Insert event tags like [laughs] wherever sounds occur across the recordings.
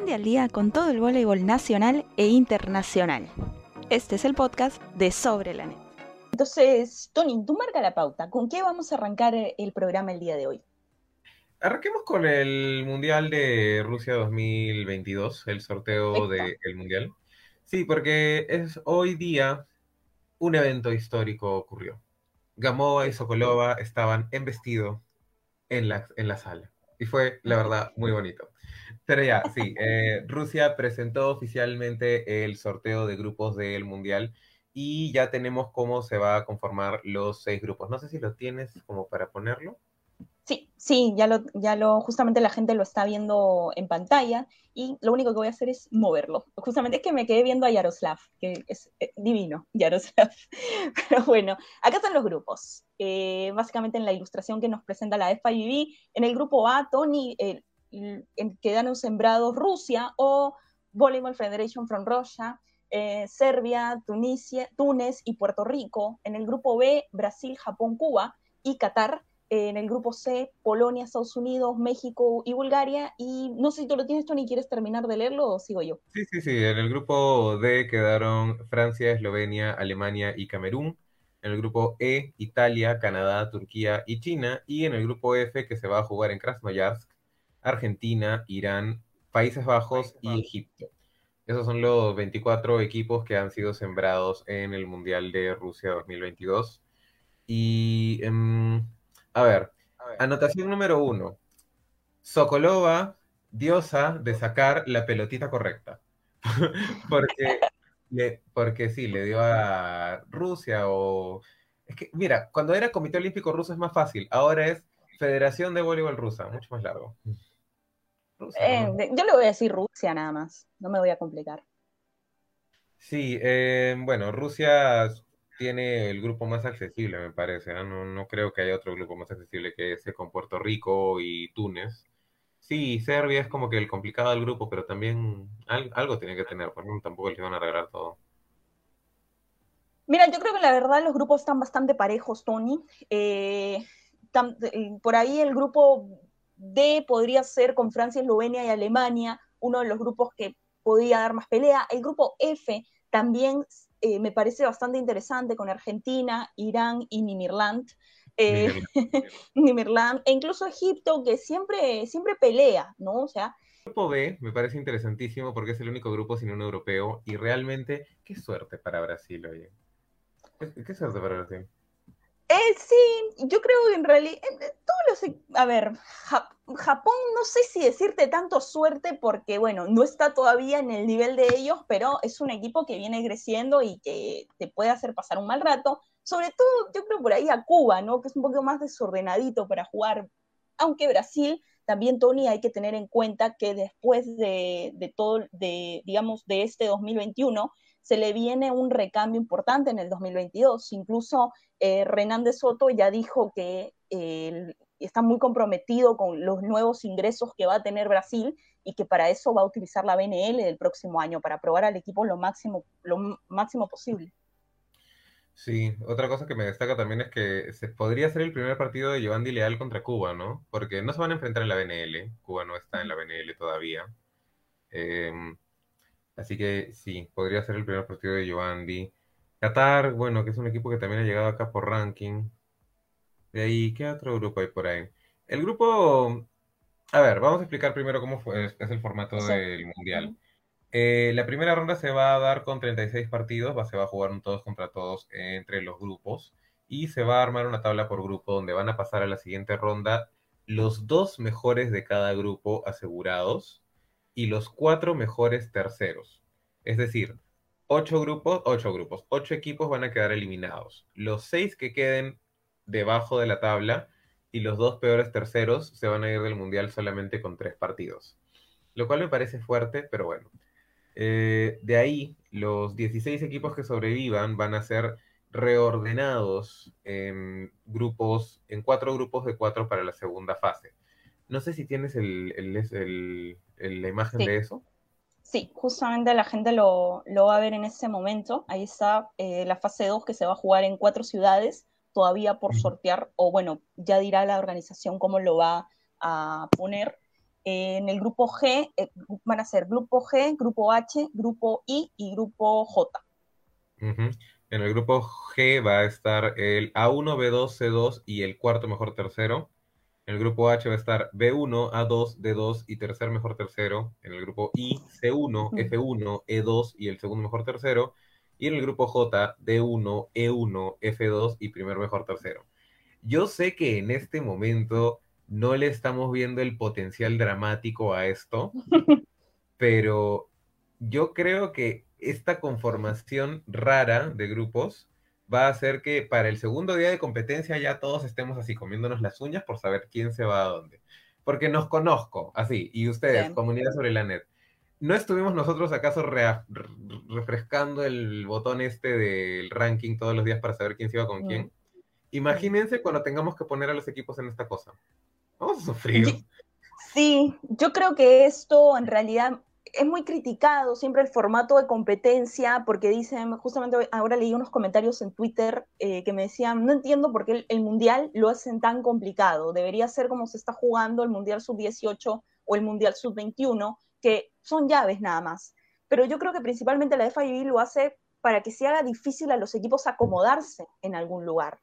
Ponete al día con todo el voleibol nacional e internacional. Este es el podcast de Sobre la Net. Entonces, Tony, tú marca la pauta. ¿Con qué vamos a arrancar el programa el día de hoy? Arranquemos con el Mundial de Rusia 2022, el sorteo del Mundial. Sí, porque es hoy día un evento histórico ocurrió. Gamova y Sokolova estaban en vestido en la, en la sala. Y fue, la verdad, muy bonito. Pero ya, sí, eh, Rusia presentó oficialmente el sorteo de grupos del Mundial y ya tenemos cómo se va a conformar los seis grupos. No sé si lo tienes como para ponerlo. Sí, sí, ya lo, ya lo, justamente la gente lo está viendo en pantalla y lo único que voy a hacer es moverlo. Justamente es que me quedé viendo a Yaroslav, que es eh, divino, [laughs] Yaroslav. Pero bueno, acá están los grupos. Eh, básicamente en la ilustración que nos presenta la FIVB, en el grupo A, Tony, quedaron sembrados Rusia o Volleyball Federation from Russia, Serbia, Tunisia, Túnez y Puerto Rico. En el grupo B, Brasil, Japón, Cuba y Qatar en el grupo C, Polonia, Estados Unidos, México y Bulgaria. Y no sé si tú lo tienes, Tony, ¿quieres terminar de leerlo o sigo yo? Sí, sí, sí. En el grupo D quedaron Francia, Eslovenia, Alemania y Camerún. En el grupo E, Italia, Canadá, Turquía y China. Y en el grupo F, que se va a jugar en Krasnoyarsk, Argentina, Irán, Países Bajos y Egipto. Esos son los 24 equipos que han sido sembrados en el Mundial de Rusia 2022. Y... Em, a ver, anotación número uno. Sokolova, diosa de sacar la pelotita correcta. [laughs] porque, porque sí, le dio a Rusia o... Es que, mira, cuando era Comité Olímpico Ruso es más fácil. Ahora es Federación de Voleibol Rusa, mucho más largo. Eh, yo le voy a decir Rusia nada más, no me voy a complicar. Sí, eh, bueno, Rusia tiene el grupo más accesible, me parece. No, no creo que haya otro grupo más accesible que ese con Puerto Rico y Túnez. Sí, Serbia es como que el complicado del grupo, pero también algo tiene que tener, por tampoco les van a regalar todo. Mira, yo creo que la verdad los grupos están bastante parejos, Tony. Eh, eh, por ahí el grupo D podría ser con Francia, Eslovenia y Alemania, uno de los grupos que podría dar más pelea. El grupo F también eh, me parece bastante interesante con Argentina, Irán y Nimirland. Eh, [laughs] Nimirland, e incluso Egipto, que siempre, siempre pelea, ¿no? O sea. El grupo B me parece interesantísimo porque es el único grupo sin un europeo y realmente, qué suerte para Brasil, oye. qué suerte para Brasil. Eh, sí, yo creo que en realidad, todos los, a ver, Japón no sé si decirte tanto suerte porque, bueno, no está todavía en el nivel de ellos, pero es un equipo que viene creciendo y que te puede hacer pasar un mal rato. Sobre todo, yo creo por ahí a Cuba, ¿no? Que es un poco más desordenadito para jugar, aunque Brasil, también Tony, hay que tener en cuenta que después de, de todo, de, digamos, de este 2021, se le viene un recambio importante en el 2022. Incluso eh, Renan de Soto ya dijo que eh, está muy comprometido con los nuevos ingresos que va a tener Brasil y que para eso va a utilizar la BNL del próximo año, para probar al equipo lo máximo, lo máximo posible. Sí, otra cosa que me destaca también es que se podría ser el primer partido de Giovanni Leal contra Cuba, ¿no? Porque no se van a enfrentar en la BNL, Cuba no está en la BNL todavía. Eh, Así que sí, podría ser el primer partido de Giovanni. Qatar, bueno, que es un equipo que también ha llegado acá por ranking. De ahí, ¿qué otro grupo hay por ahí? El grupo, a ver, vamos a explicar primero cómo fue, es, el formato del Mundial. Eh, la primera ronda se va a dar con 36 partidos, va, se va a jugar un todos contra todos entre los grupos y se va a armar una tabla por grupo donde van a pasar a la siguiente ronda los dos mejores de cada grupo asegurados y los cuatro mejores terceros. Es decir, ocho grupos, ocho grupos, ocho equipos van a quedar eliminados. Los seis que queden debajo de la tabla y los dos peores terceros se van a ir del Mundial solamente con tres partidos. Lo cual me parece fuerte, pero bueno. Eh, de ahí, los 16 equipos que sobrevivan van a ser reordenados en grupos, en cuatro grupos de cuatro para la segunda fase. No sé si tienes el, la imagen de eso. Sí, justamente la gente lo, va a ver en ese momento. Ahí está eh, la fase 2 que se va a jugar en cuatro ciudades, todavía por sortear, o bueno, ya dirá la organización cómo lo va a poner. en el grupo G eh, van a ser grupo G, grupo H, grupo I y grupo J. En el grupo G va a estar el A1, B2, C2 y el cuarto mejor tercero. En el grupo H va a estar B1, A2, D2 y tercer mejor tercero. En el grupo I, C1, F1, E2 y el segundo mejor tercero. Y en el grupo J, D1, E1, F2 y primer mejor tercero. Yo sé que en este momento no le estamos viendo el potencial dramático a esto, [laughs] pero yo creo que esta conformación rara de grupos va a hacer que para el segundo día de competencia ya todos estemos así comiéndonos las uñas por saber quién se va a dónde. Porque nos conozco, así, y ustedes, comunidad sobre la net. ¿No estuvimos nosotros acaso refrescando el botón este del ranking todos los días para saber quién se iba con quién? Imagínense cuando tengamos que poner a los equipos en esta cosa. Vamos a sufrir. Sí, yo creo que esto en realidad es muy criticado siempre el formato de competencia porque dicen, justamente ahora leí unos comentarios en Twitter eh, que me decían, no entiendo por qué el, Mundial lo hacen tan complicado, debería ser como se está jugando el Mundial Sub-18 o el Mundial Sub-21, que son llaves nada más. Pero yo creo que principalmente la FIB lo hace para que se haga difícil a los equipos acomodarse en algún lugar,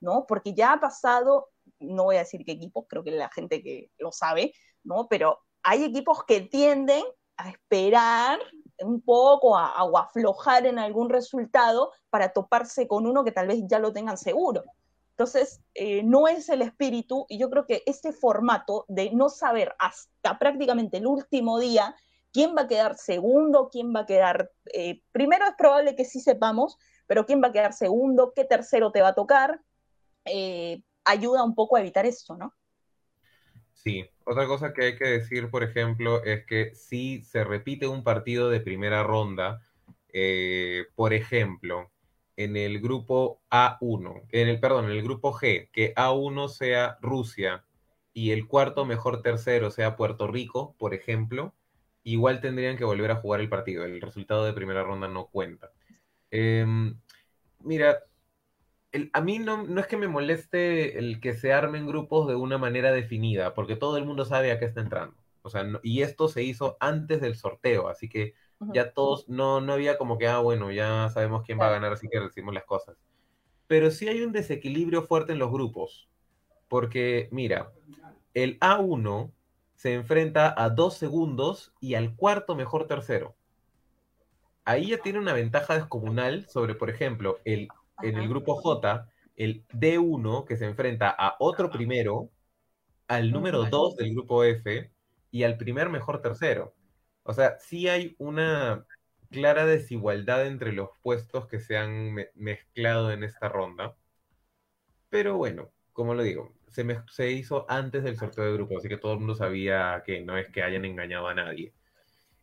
¿no? Porque ya ha pasado, no voy a decir qué equipos, creo que la gente que lo sabe, ¿no? Pero hay equipos que tienden a esperar un poco a, o aflojar en algún resultado para toparse con uno que tal vez ya lo tengan seguro. Entonces, eh, no es el espíritu y yo creo que este formato de no saber hasta prácticamente el último día quién va a quedar segundo, quién va a quedar, eh, primero es probable que sí sepamos, pero quién va a quedar segundo, qué tercero te va a tocar, eh, ayuda un poco a evitar eso, ¿no? Sí, otra cosa que hay que decir, por ejemplo, es que si se repite un partido de primera ronda, eh, por ejemplo, en el grupo A1, en el, perdón, en el grupo G, que A1 sea Rusia y el cuarto mejor tercero sea Puerto Rico, por ejemplo, igual tendrían que volver a jugar el partido. El resultado de primera ronda no cuenta. Em, mira, a mí no, no, es que me moleste el que se armen grupos de una manera definida, porque todo el mundo sabe a qué está entrando. O sea, y esto se hizo antes del sorteo, así que ya todos, no, no había como que, ah, bueno, ya sabemos quién va a ganar, así que decimos las cosas. Pero sí hay un desequilibrio fuerte en los grupos, porque mira, el A1 se enfrenta a dos segundos y al cuarto mejor tercero. Ahí ya tiene una ventaja descomunal sobre, por ejemplo, el en el grupo J, el D1 que se enfrenta a otro primero, al número 2 del grupo F y al primer mejor tercero. O sea, sí hay una clara desigualdad entre los puestos que se han mezclado en esta ronda. Pero bueno, como lo digo, se, se hizo antes del sorteo de grupo, así que todo el mundo sabía que no es que hayan engañado a nadie.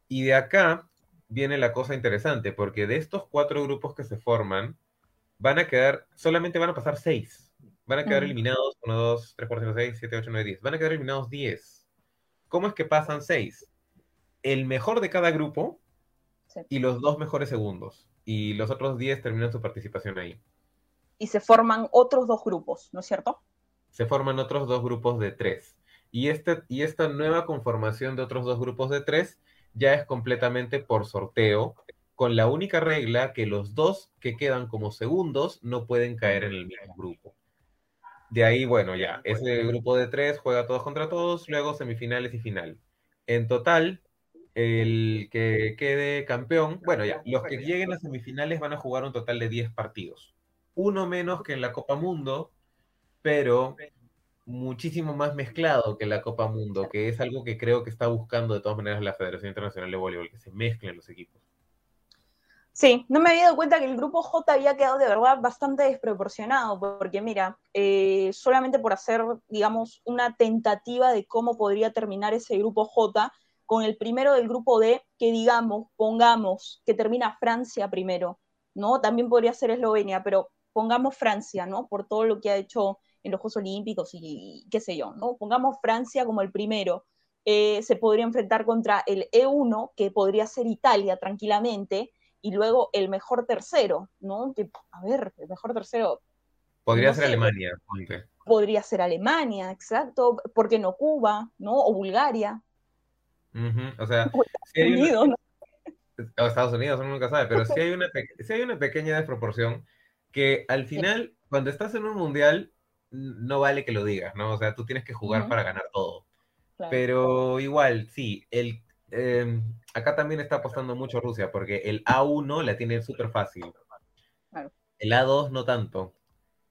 Y de acá viene la cosa interesante, porque de estos cuatro grupos que se forman, van a quedar, solamente van a pasar 6. Van a quedar eliminados 1, 2, 3, 4, 5, 6, 7, 8, 9, 10. Van a quedar eliminados 10. ¿Cómo es que pasan 6? El mejor de cada grupo y los dos mejores segundos. Y los otros 10 terminan su participación ahí. Y se forman otros dos grupos, ¿no es cierto? Se forman otros dos grupos de 3. Y, este, y esta nueva conformación de otros dos grupos de 3 ya es completamente por sorteo con la única regla que los dos que quedan como segundos no pueden caer en el mismo grupo. De ahí, bueno, ya, ese grupo de tres juega todos contra todos, luego semifinales y final. En total, el que quede campeón, bueno, ya, los que lleguen a semifinales van a jugar un total de 10 partidos. Uno menos que en la Copa Mundo, pero muchísimo más mezclado que la Copa Mundo, que es algo que creo que está buscando de todas maneras la Federación Internacional de Voleibol, que se mezclen los equipos. Sí, no me había dado cuenta que el grupo J había quedado de verdad bastante desproporcionado, porque mira, eh, solamente por hacer, digamos, una tentativa de cómo podría terminar ese grupo J, con el primero del grupo D, que digamos, pongamos que termina Francia primero, ¿no? También podría ser Eslovenia, pero pongamos Francia, ¿no? Por todo lo que ha hecho en los Juegos Olímpicos y, qué sé yo, ¿no? Pongamos Francia como el primero. Eh, se podría enfrentar contra el E1, que podría ser Italia tranquilamente, y luego el mejor tercero, ¿no? a ver, el mejor tercero. Podría ser Alemania, Podría ser Alemania, exacto. ¿Por qué no Cuba, ¿no? O Bulgaria, O sea, si hay Unidos, ¿no? o Estados Unidos, uno nunca sabe, pero sí hay, una hay una pequeña desproporción que al final, cuando estás en un mundial, no vale que lo digas, ¿no? O sea, tú tienes que jugar para ganar todo. Pero igual, sí, el, em, acá también está apostando mucho Rusia, porque el A1 la tiene súper fácil. El A2 no tanto.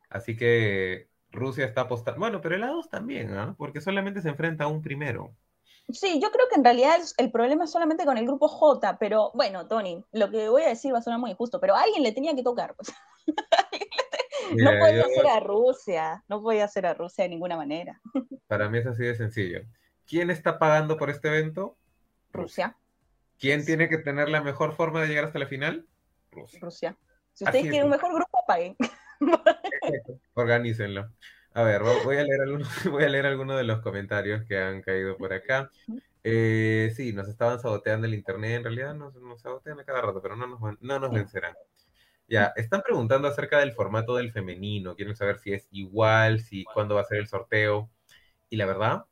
Así que Rusia está apostando. Bueno, pero el A2 también, ¿no? Porque solamente se enfrenta a un primero. Sí, yo creo que en realidad el, problema es solamente con el grupo J, pero bueno, Tony, lo que voy a decir va a sonar muy injusto, pero a alguien le tenía que tocar. Pues. [laughs] no podía hacer a Rusia, no podía hacer a Rusia de ninguna manera. Para mí es así de sencillo. ¿Quién está pagando por este evento? Rusia. ¿Quién tiene que tener la mejor forma de llegar hasta la final? Rusia. Rusia. Si ustedes quieren un mejor grupo, paguen. Organícenlo. A ver, voy a leer algunos, [laughs] voy a leer algunos de los comentarios que han caído por acá. Eh, sí, nos estaban saboteando el internet, en realidad nos, nos sabotean a cada rato, pero no nos, no nos vencerán. Ya, están preguntando acerca del formato del femenino, quieren saber si es igual, si cuándo va a ser el sorteo. Y la verdad,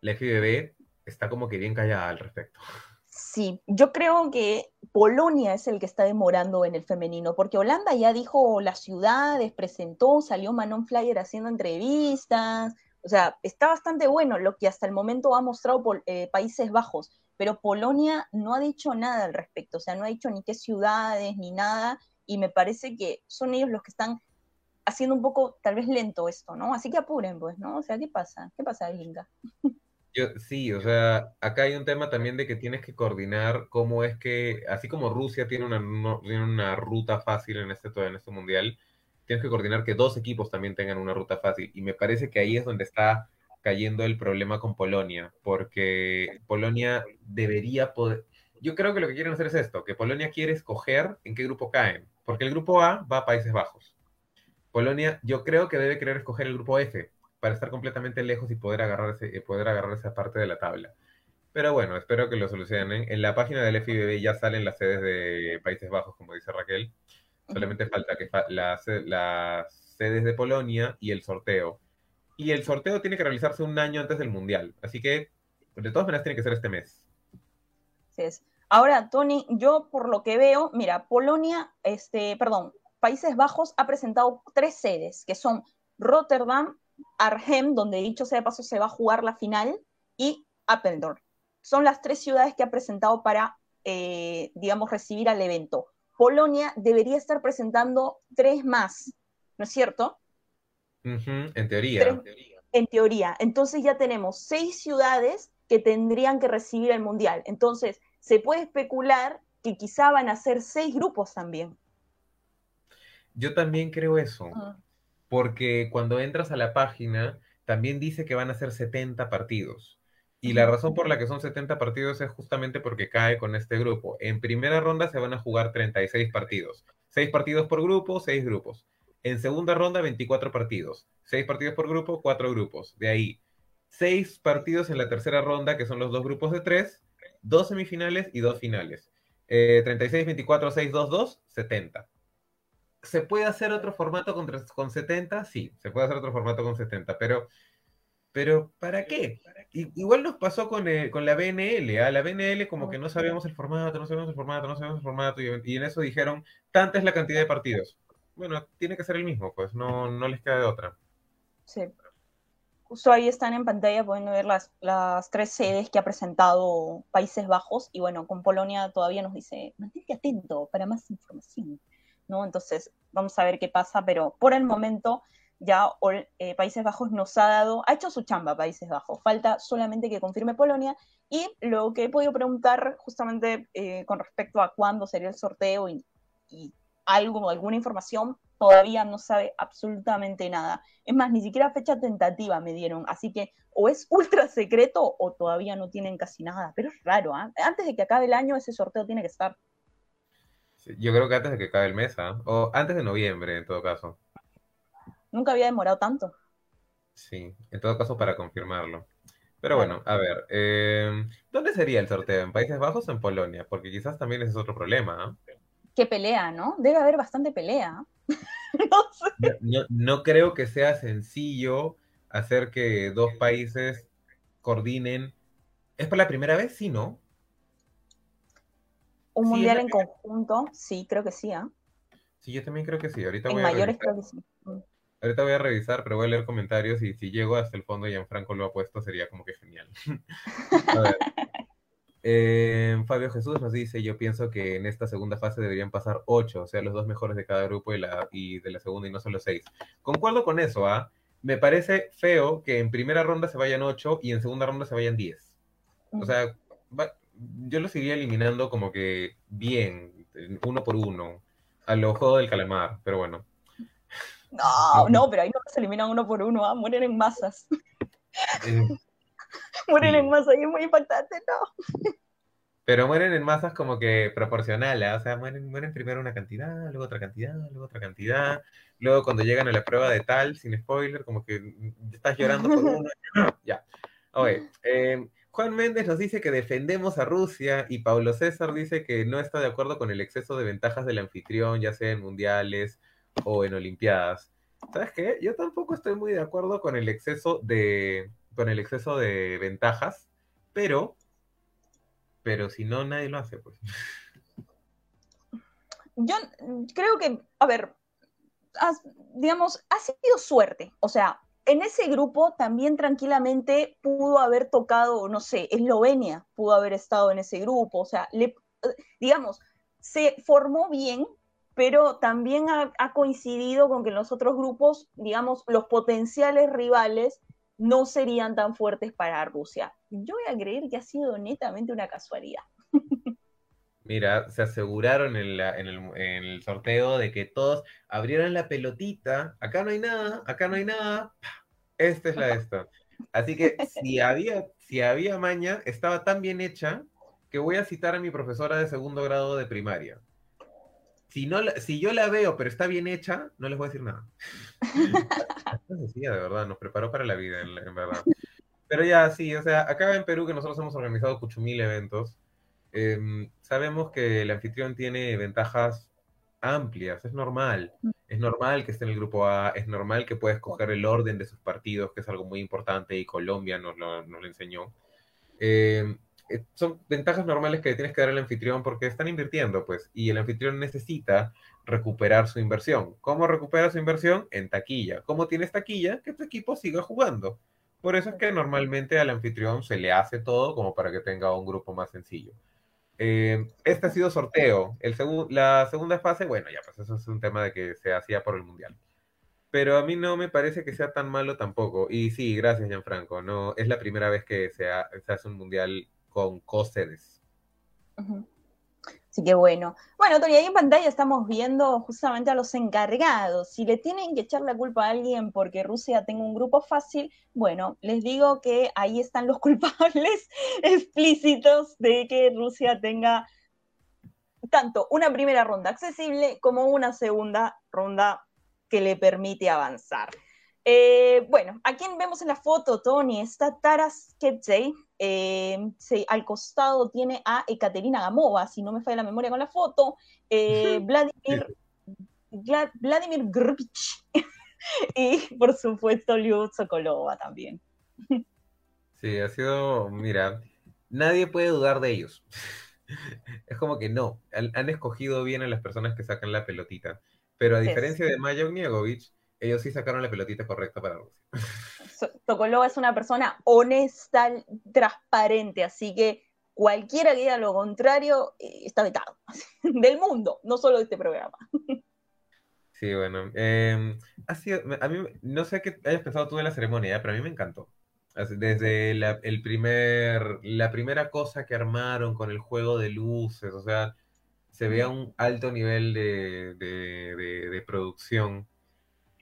la FBB está como que bien callada al respecto. [laughs] Sí, yo creo que Polonia es el que está demorando en el femenino, porque Holanda ya dijo las ciudades, presentó, salió Manon Flyer haciendo entrevistas, o sea, está bastante bueno lo que hasta el momento ha mostrado eh, Países Bajos, pero Polonia no ha dicho nada al respecto, o sea, no ha dicho ni qué ciudades ni nada, y me parece que son ellos los que están haciendo un poco, tal vez lento esto, ¿no? Así que apuren, pues, ¿no? O sea, ¿qué pasa? ¿Qué pasa, [laughs] Linga? sí, o sea, acá hay un tema también de que tienes que coordinar cómo es que, así como Rusia tiene una, tiene una ruta fácil en este, en este mundial, tienes que coordinar que dos equipos también tengan una ruta fácil. Y me parece que ahí es donde está cayendo el problema con Polonia, porque Polonia debería poder... Yo creo que lo que quieren hacer es esto, que Polonia quiere escoger en qué grupo caen, porque el grupo A va a Países Bajos. Polonia, yo creo que debe querer escoger el grupo F, para estar completamente lejos y poder agarrar, ese, poder agarrar esa parte de la tabla. Pero bueno, espero que lo solucionen. En la página del FIBB ya salen las sedes de Países Bajos, como dice Raquel. Solamente falta que las, sedes de Polonia y el sorteo. Y el sorteo tiene que realizarse un año antes del Mundial. Así que, de todas maneras, tiene que ser este mes. Sí es. Ahora, Tony, yo por lo que veo, mira, Polonia, este, perdón, Países Bajos ha presentado tres sedes, que son Rotterdam, Arnhem, donde dicho sea de paso se va a jugar la final, y Apeldoorn. Son las tres ciudades que ha presentado para, eh, digamos, recibir al evento. Polonia debería estar presentando tres más, ¿no es cierto? en teoría. en teoría. Entonces ya tenemos seis ciudades que tendrían que recibir el Mundial. Entonces, se puede especular que quizá van a ser seis grupos también. Yo también creo eso porque cuando entras a la página también dice que van a ser 70 partidos. Y la razón por la que son 70 partidos es justamente porque cae con este grupo. En primera ronda se van a jugar 36 partidos. 6 partidos por grupo, 6 grupos. En segunda ronda, 24 partidos. 6 partidos por grupo, 4 grupos. De ahí, 6 partidos en la tercera ronda, que son los dos grupos de 3, 2 semifinales y 2 finales. 36, 24, 6, 2, 2, 70. ¿Se puede hacer otro formato con, con 70? Sí, se puede hacer otro formato con 70, pero, pero ¿para qué? igual nos pasó con, eh, con la BNL, ¿ah? la BNL como que no sabíamos el formato, no sabíamos el formato, no sabíamos el formato, y, en eso dijeron, tanta es la cantidad de partidos. Bueno, tiene que ser el mismo, pues no, no les queda de otra. Sí. Justo ahí están en pantalla, pueden ver las, las tres sedes que ha presentado Países Bajos, y bueno, con Polonia todavía nos dice, mantente atento para más información. ¿No? Entonces, vamos a ver qué pasa, pero por el momento ya eh, Países Bajos nos ha dado, ha hecho su chamba Países Bajos, falta solamente que confirme Polonia y lo que he podido preguntar justamente eh, con respecto a cuándo sería el sorteo y, algo, alguna información, todavía no sabe absolutamente nada. Es más, ni siquiera fecha tentativa me dieron, así que o es ultra secreto o todavía no tienen casi nada, pero es raro, ¿ah? antes de que acabe el año ese sorteo tiene que estar. Yo creo que antes de que acabe el mes, ¿ah? o antes de noviembre, en todo caso. Nunca había demorado tanto. Sí, en todo caso para confirmarlo. Pero bueno, a ver, eh, ¿dónde sería el sorteo? ¿En Países Bajos o en Polonia? Porque quizás también ese es otro problema. ¿ah? Qué pelea, ¿no? Debe haber bastante pelea. [laughs] no, no creo que sea sencillo hacer que dos países coordinen ¿Es por la primera vez? Sí, ¿no? Un mundial en conjunto, sí, creo que sí, ¿ah? Sí, yo también creo que sí. Ahorita en voy mayores creo que sí. Mm. Ahorita voy a revisar, pero voy a leer comentarios y si llego hasta el fondo y Gianfranco lo ha puesto, sería como que genial. [laughs] a ver. Eh, Fabio Jesús nos dice, yo pienso que en esta segunda fase deberían pasar ocho, o sea, los dos mejores de cada grupo y, la, y de la segunda y no solo seis. Concuerdo con eso, ¿ah? Me parece feo que en primera ronda se vayan ocho y en segunda ronda se vayan diez. O sea, yo lo seguiría eliminando como que bien, uno por uno, a lo juego del calamar, pero bueno. No, [laughs] no, pero ahí no se eliminan uno por uno, ¿ah? mueren en masas. Eh, [laughs] mueren en masas y es muy impactante, no. Pero mueren en masas como que proporcional, ¿eh? o sea, mueren, mueren primero una cantidad, luego otra cantidad, luego otra cantidad, luego cuando llegan a la prueba de tal, sin spoiler, como que estás llorando por [laughs] uno, ya. Oye, eh, Juan Méndez nos dice que defendemos a Rusia y Pablo César dice que no está de acuerdo con el exceso de ventajas del anfitrión, ya sea en mundiales o en olimpiadas. ¿Sabes qué? Yo tampoco estoy muy de acuerdo con el exceso de con el exceso de ventajas, pero pero si no nadie lo hace, pues. Yo creo que, a ver, digamos, ha sido suerte, o sea, en ese grupo también tranquilamente pudo haber tocado, no sé, Eslovenia pudo haber estado en ese grupo, o sea, digamos, se formó bien, pero también ha, coincidido con que en los otros grupos, digamos, los potenciales rivales no serían tan fuertes para Rusia. Yo voy a creer que ha sido netamente una casualidad. Mira, se aseguraron en, el, sorteo de que todos abrieran la pelotita. Acá no hay nada, acá no hay nada. Esta es la de [laughs] esto. Así que si había, si había maña, estaba tan bien hecha que voy a citar a mi profesora de segundo grado de primaria si, no, si yo la veo, pero está bien hecha, no les voy a decir nada. [laughs] decía, de verdad, nos preparó para la vida, en, verdad. Pero ya, sí, o sea, acá en Perú, que nosotros hemos organizado mil eventos, em, sabemos que el anfitrión tiene ventajas amplias, es normal. Es normal que esté en el grupo A, es normal que pueda escoger el orden de sus partidos, que es algo muy importante y Colombia nos lo, nos lo enseñó. Eh, eh, son ventajas normales que tienes que dar al anfitrión porque están invirtiendo, pues, y el anfitrión necesita recuperar su inversión. ¿Cómo recupera su inversión? En taquilla. ¿Cómo tienes taquilla? Que tu equipo siga jugando. Por eso es que normalmente al anfitrión se le hace todo como para que tenga un grupo más sencillo. Eh, este ha sido sorteo. El la segunda fase, bueno, ya pues eso es un tema de que se hacía por el Mundial. Pero a mí no me parece que sea tan malo tampoco. Y sí, gracias, Gianfranco. No, es la primera vez que se, hace un Mundial con COSEDES. Así que bueno. Bueno, Tony, ahí en pantalla estamos viendo justamente a los encargados. Si le tienen que echar la culpa a alguien porque Rusia tenga un grupo fácil, bueno, les digo que ahí están los [laughs] culpables explícitos de que Rusia tenga tanto una primera ronda accesible como una segunda ronda que le permite avanzar. Eh, bueno, a quién vemos en la foto, Tony, está Taras Kepzey, eh, al costado tiene a Ekaterina Gamova, si no me falla la memoria con la foto, eh, [laughs] Vladimir, Vladimir [laughs] y por supuesto Liu Sokolova también. Sí, ha sido, mira, nadie puede dudar de ellos. [laughs] Es como que no, han, escogido bien a las personas que sacan la pelotita. Pero a diferencia de Maya Niegovic, ellos sí sacaron la pelotita correcta para Rusia. Sokolova es una persona honesta, transparente, así que cualquiera que diga lo contrario eh, está vetado. [laughs] Del mundo, no solo de este programa. Sí, bueno. Em, ha sido, a mí, no sé qué hayas pensado tú de la ceremonia, pero a mí me encantó. Desde la, el primer, la primera cosa que armaron con el juego de luces, o sea, se ve a un alto nivel de, de producción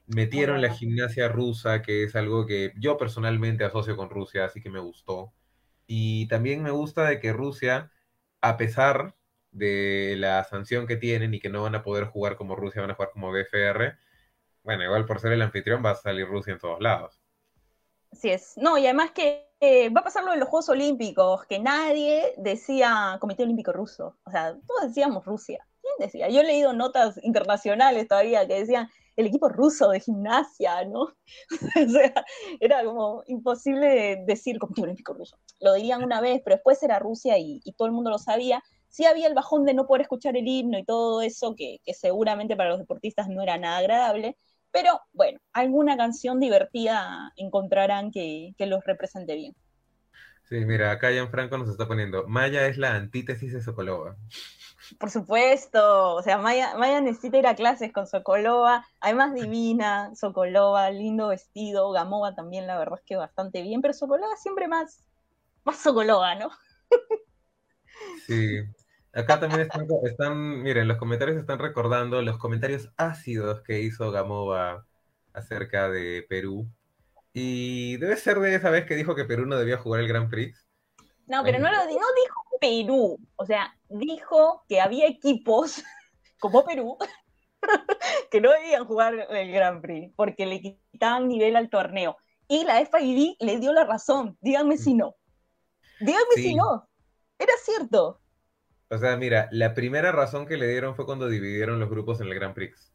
Metieron la gimnasia rusa, que es algo que yo personalmente asocio con Rusia, así que me gustó. Y también me gusta de que Rusia, a pesar de la sanción que tienen y que no van a poder jugar como Rusia, van a jugar como BFR, bueno, igual por ser el anfitrión va a salir Rusia en todos lados. Así es. No, y además que eh, va a pasar lo de los Juegos Olímpicos, que nadie decía Comité Olímpico Ruso. O sea, todos decíamos Rusia. ¿Quién decía? Yo he leído notas internacionales todavía que decían el equipo ruso de gimnasia, ¿no? [laughs] o sea, era como imposible decir Comité Olímpico Ruso. Lo dirían una vez, pero después era Rusia y, todo el mundo lo sabía. Sí había el bajón de no poder escuchar el himno y todo eso, que, seguramente para los deportistas no era nada agradable, pero bueno, alguna canción divertida encontrarán que, que los represente bien. Sí, mira, acá Franco nos está poniendo, Maya es la antítesis de Sokolova. Por supuesto, o sea, Maya, Maya necesita ir a clases con Sokolova, además divina, Sokolova, lindo vestido, Gamova también, la verdad es que bastante bien, pero Sokolova siempre más, más Sokolova, ¿no? [laughs] Sí, acá también están, están, miren, los comentarios están recordando los comentarios ácidos que hizo Gamova acerca de Perú. Y debe ser de esa vez que dijo que Perú no debía jugar el Grand Prix. No, pero no, lo, no dijo Perú. O sea, dijo que había equipos [laughs] como Perú [laughs] que no debían jugar el Grand Prix porque le quitaban nivel al torneo. Y la FIB le dio la razón. Díganme si no. Díganme si no. Era cierto. O sea, mira, la primera razón que le dieron fue cuando dividieron los grupos en el Grand Prix.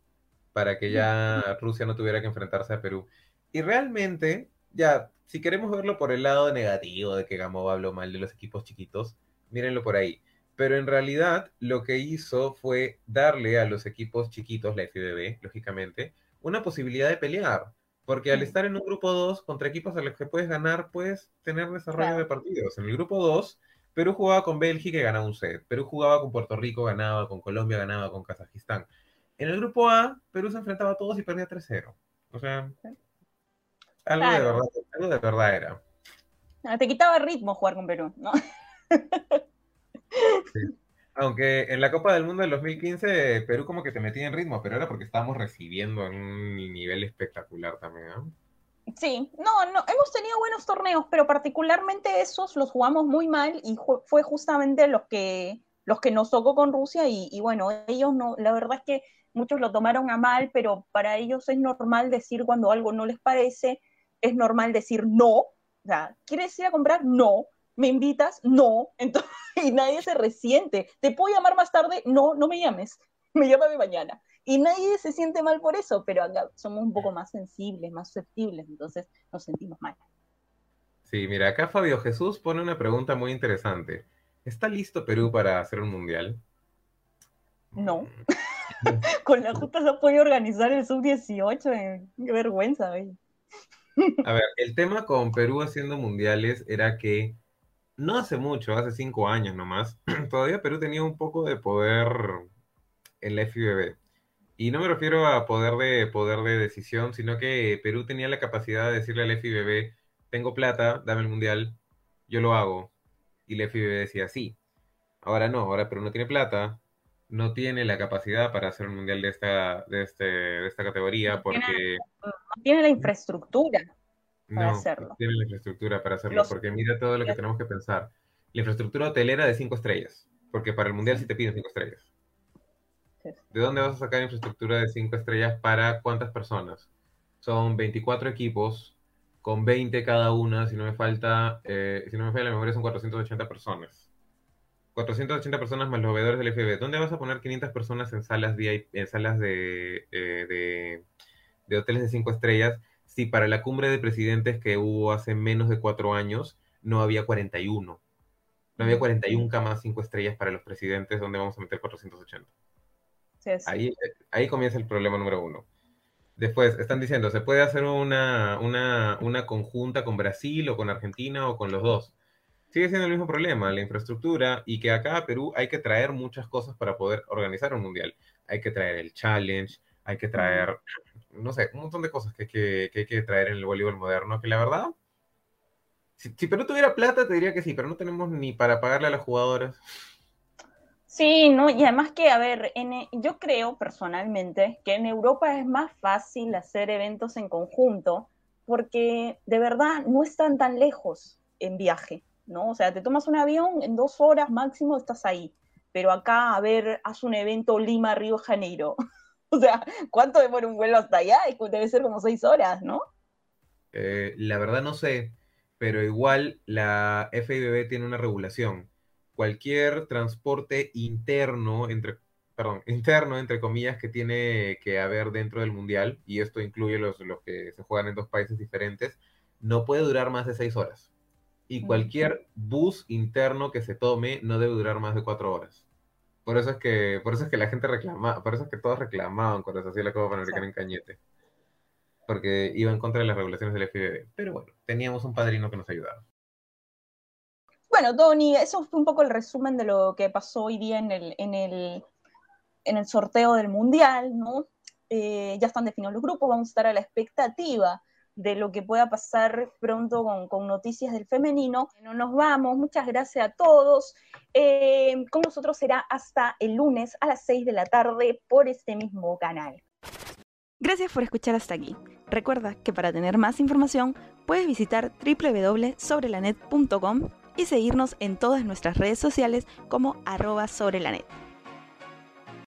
Para que ya Rusia no tuviera que enfrentarse a Perú. Y realmente, ya, si queremos verlo por el lado negativo de que Gamova habló mal de los equipos chiquitos, mírenlo por ahí. Pero en realidad lo que hizo fue darle a los equipos chiquitos, la FBB, lógicamente, una posibilidad de pelear. Porque al estar en un grupo 2, contra equipos a los que puedes ganar, puedes tener desarrollo de partidos. En el grupo 2, Perú jugaba con Bélgica y ganaba un set. Perú jugaba con Puerto Rico, ganaba, con Colombia ganaba, con Kazajistán. En el grupo A, Perú se enfrentaba a todos y perdía 3-0. O sea, algo, de verdad, algo de verdad era. Ah, te quitaba ritmo jugar con Perú, ¿no? [laughs] Aunque en la Copa del Mundo del 2015 Perú como que te metía en ritmo, pero era porque estábamos recibiendo en un nivel espectacular también. Sí, no, no, hemos tenido buenos torneos, pero particularmente esos los jugamos muy mal y fue justamente los que los que nos tocó con Rusia y, y, bueno, ellos no, la verdad es que muchos lo tomaron a mal, pero para ellos es normal decir cuando algo no les parece es normal decir no, o sea, ¿quieres ir a comprar? No, ¿me invitas? No, entonces, [laughs] y nadie se resiente. ¿Te puedo llamar más tarde? No, no me llames, [laughs] me llámame mañana. Y nadie se siente mal por eso, pero acá somos un poco más sensibles, más susceptibles, entonces nos sentimos mal. Sí, mira, acá Fabio Jesús pone una pregunta muy interesante. ¿Está listo Perú para hacer un mundial? No. [laughs] Con la justa se puede organizar el sub-18, eh, qué vergüenza, güey. A ver, el tema con Perú haciendo mundiales era que no hace mucho, hace cinco años nomás, [clears throat] todavía Perú tenía un poco de poder en la FIBB. Y no me refiero a poder de, poder de decisión, sino que Perú tenía la capacidad de decirle al FIBB, tengo plata, dame el mundial, yo lo hago. Y la FIBB decía, sí. Ahora no, ahora Perú no tiene plata, no tiene la capacidad para hacer un mundial de esta, de este, de esta categoría porque... no tiene la infraestructura para hacerlo. No tiene la infraestructura para hacerlo, porque mira todo lo que tenemos que pensar. La infraestructura hotelera de cinco estrellas, porque para el mundial sí te piden cinco estrellas. ¿De dónde vas a sacar infraestructura de cinco estrellas para cuántas personas? Son 24 equipos con 20 cada una, si no me falta, eh, si no me falla la memoria son 480 personas. 480 personas más los veedores del FB. ¿Dónde vas a poner 500 personas en salas, en salas eh, de, de, hoteles de 5 estrellas si para la cumbre de presidentes que hubo hace menos de 4 años no había 41? No había 41 camas 5 estrellas para los presidentes, ¿dónde vamos a meter 480? Ahí, ahí comienza el problema número uno. Después, están diciendo, se puede hacer una, una, una conjunta con Brasil o con Argentina o con los dos sigue siendo el mismo problema, la infraestructura, y que acá a Perú hay que traer muchas cosas para poder organizar un mundial. Hay que traer el challenge, hay que traer, no sé, un montón de cosas que, hay que traer en el voleibol moderno, que la verdad, si, Perú tuviera plata, te diría que sí, pero no tenemos ni para pagarle a las jugadoras. Sí, no, y además que, a ver, yo creo personalmente que en Europa es más fácil hacer eventos en conjunto, porque de verdad no están tan lejos en viaje. ¿No? O sea, te tomas un avión, en dos horas máximo estás ahí. Pero acá, a ver, haz un evento Lima-Río Janeiro. [laughs] o sea, ¿cuánto demora un vuelo hasta allá? Debe ser como seis horas, ¿no? Eh, la verdad no sé, pero igual la FIBB tiene una regulación. Cualquier transporte interno entre perdón, [laughs] interno, entre comillas, que tiene que haber dentro del mundial, y esto incluye los, los que se juegan en dos países diferentes, no puede durar más de seis horas. Y cualquier bus interno que se tome no debe durar más de cuatro horas. Por eso es que, por eso es que la gente reclama, por eso es que todos reclamaban cuando se hacía la Copa Panamericana en Cañete. Porque iba en contra de las regulaciones del FIBB. Pero bueno, teníamos un padrino que nos ayudaba. Bueno, Tony, eso fue un poco el resumen de lo que pasó hoy día en el, en el, en el sorteo del Mundial, ¿no? Eh, ya están definidos los grupos, vamos a estar a la expectativa de lo que pueda pasar pronto con, noticias del femenino. No nos vamos, muchas gracias a todos. Eh, con nosotros será hasta el lunes a las 6 de la tarde por este mismo canal. Gracias por escuchar hasta aquí. Recuerda que para tener más información puedes visitar www.sobrelanet.com y seguirnos en todas nuestras redes sociales como arroba sobrelanet.